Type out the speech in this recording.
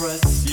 press